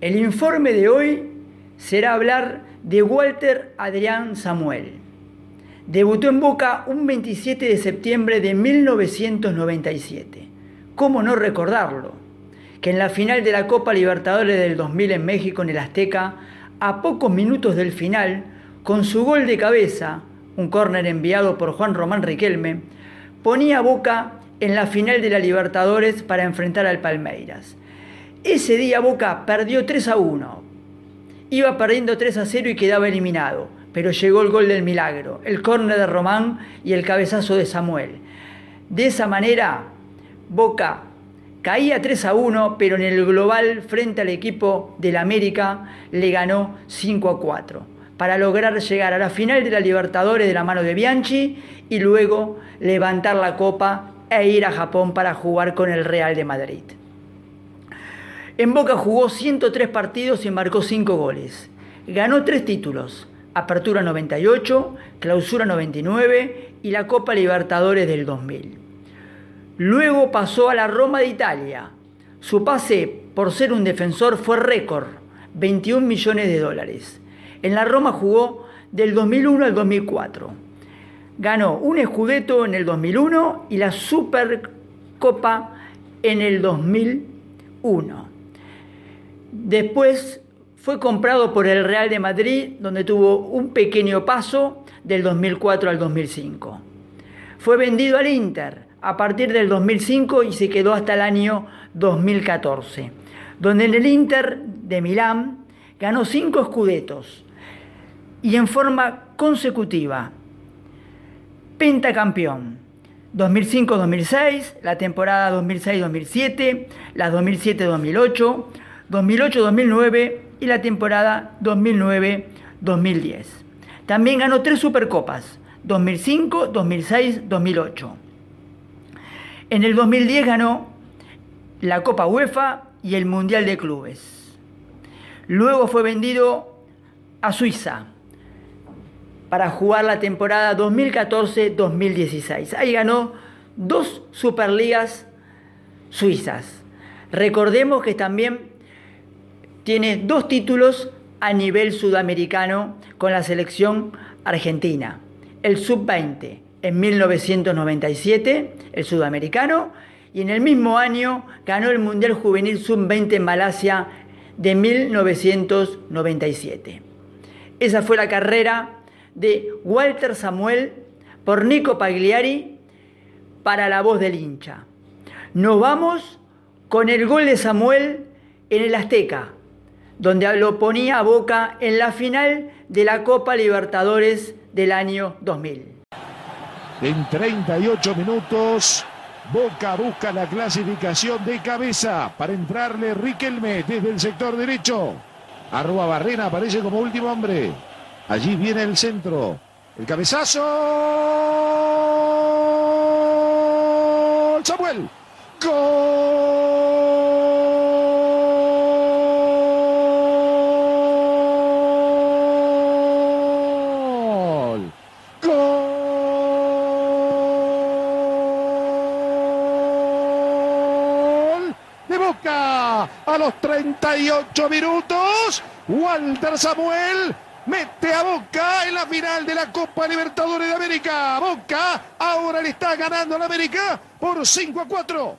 El informe de hoy será hablar de Walter Adrián Samuel. Debutó en Boca un 27 de septiembre de 1997. ¿Cómo no recordarlo? Que en la final de la Copa Libertadores del 2000 en México, en el Azteca, a pocos minutos del final, con su gol de cabeza, un córner enviado por Juan Román Riquelme, ponía a Boca en la final de la Libertadores para enfrentar al Palmeiras ese día Boca perdió 3 a 1. Iba perdiendo 3 a 0 y quedaba eliminado. Pero llegó el gol del milagro, el córner de Román y el cabezazo de Samuel. De esa manera, Boca caía 3 a 1, pero en el global frente al equipo del América le ganó 5 a 4 para lograr llegar a la final de la Libertadores de la mano de Bianchi y luego levantar la copa e ir a Japón para jugar con el Real de Madrid. En Boca jugó 103 partidos y marcó 5 goles. Ganó 3 títulos, Apertura 98, Clausura 99 y la Copa Libertadores del 2000. Luego pasó a la Roma de Italia. Su pase por ser un defensor fue récord, 21 millones de dólares. En la Roma jugó del 2001 al 2004. Ganó un Scudetto en el 2001 y la Supercopa en el 2001. Después fue comprado por el Real de Madrid, donde tuvo un pequeño paso del 2004 al 2005. Fue vendido al Inter a partir del 2005 y se quedó hasta el año 2014, donde en el Inter de Milán ganó cinco escudetos y en forma consecutiva. Pentacampeón. 2005-2006, la temporada 2006-2007, la 2007-2008, 2008-2009 y la temporada 2009-2010. También ganó tres Supercopas, 2005, 2006, 2008. En el 2010 ganó la Copa UEFA y el Mundial de Clubes. Luego fue vendido a Suiza para jugar la temporada 2014-2016. Ahí ganó dos Superligas suizas. Recordemos que también tiene dos títulos a nivel sudamericano con la selección argentina. El sub-20 en 1997, el sudamericano, y en el mismo año ganó el Mundial Juvenil sub-20 en Malasia de 1997. Esa fue la carrera de Walter Samuel por Nico Pagliari para la voz del hincha. Nos vamos con el gol de Samuel en el Azteca, donde lo ponía a Boca en la final de la Copa Libertadores del año 2000. En 38 minutos, Boca busca la clasificación de cabeza para entrarle Riquelme desde el sector derecho. Arroba Barrena aparece como último hombre. Allí viene el centro. El cabezazo. Samuel. Gol. a los 38 minutos. Walter Samuel mete a Boca en la final de la Copa Libertadores de América. Boca ahora le está ganando a la América por 5 a 4.